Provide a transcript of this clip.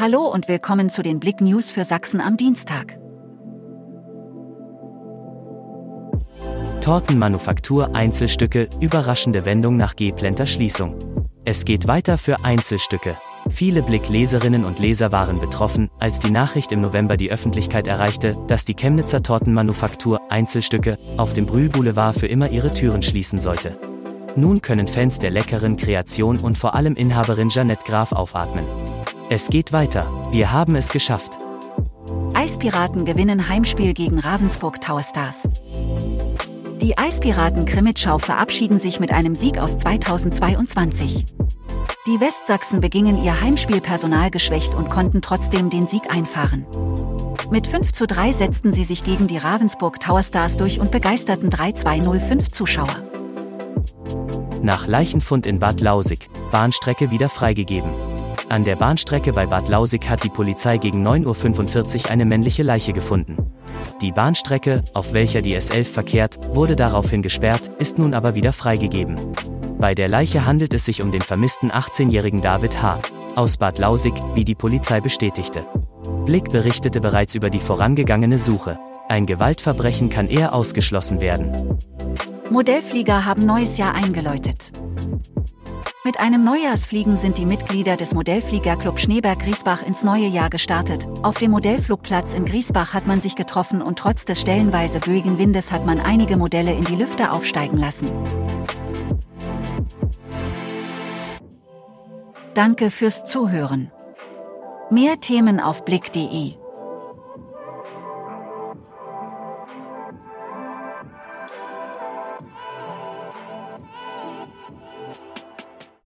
Hallo und willkommen zu den Blick News für Sachsen am Dienstag. Tortenmanufaktur Einzelstücke, überraschende Wendung nach Geplenter Schließung. Es geht weiter für Einzelstücke. Viele Blick-Leserinnen und Leser waren betroffen, als die Nachricht im November die Öffentlichkeit erreichte, dass die Chemnitzer Tortenmanufaktur Einzelstücke auf dem Brühlboulevard für immer ihre Türen schließen sollte. Nun können Fans der leckeren Kreation und vor allem Inhaberin Jeanette Graf aufatmen. Es geht weiter, wir haben es geschafft. Eispiraten gewinnen Heimspiel gegen Ravensburg Tower Stars. Die Eispiraten Krimitschau verabschieden sich mit einem Sieg aus 2022. Die Westsachsen begingen ihr Heimspielpersonal geschwächt und konnten trotzdem den Sieg einfahren. Mit 5 zu 3 setzten sie sich gegen die Ravensburg Tower Stars durch und begeisterten 3-2-0-5 Zuschauer. Nach Leichenfund in Bad Lausig, Bahnstrecke wieder freigegeben. An der Bahnstrecke bei Bad Lausig hat die Polizei gegen 9.45 Uhr eine männliche Leiche gefunden. Die Bahnstrecke, auf welcher die S11 verkehrt, wurde daraufhin gesperrt, ist nun aber wieder freigegeben. Bei der Leiche handelt es sich um den vermissten 18-jährigen David H. aus Bad Lausig, wie die Polizei bestätigte. Blick berichtete bereits über die vorangegangene Suche. Ein Gewaltverbrechen kann eher ausgeschlossen werden. Modellflieger haben neues Jahr eingeläutet. Mit einem Neujahrsfliegen sind die Mitglieder des Modellfliegerclub Schneeberg-Griesbach ins neue Jahr gestartet. Auf dem Modellflugplatz in Griesbach hat man sich getroffen und trotz des stellenweise böigen Windes hat man einige Modelle in die Lüfte aufsteigen lassen. Danke fürs Zuhören. Mehr Themen auf blick.de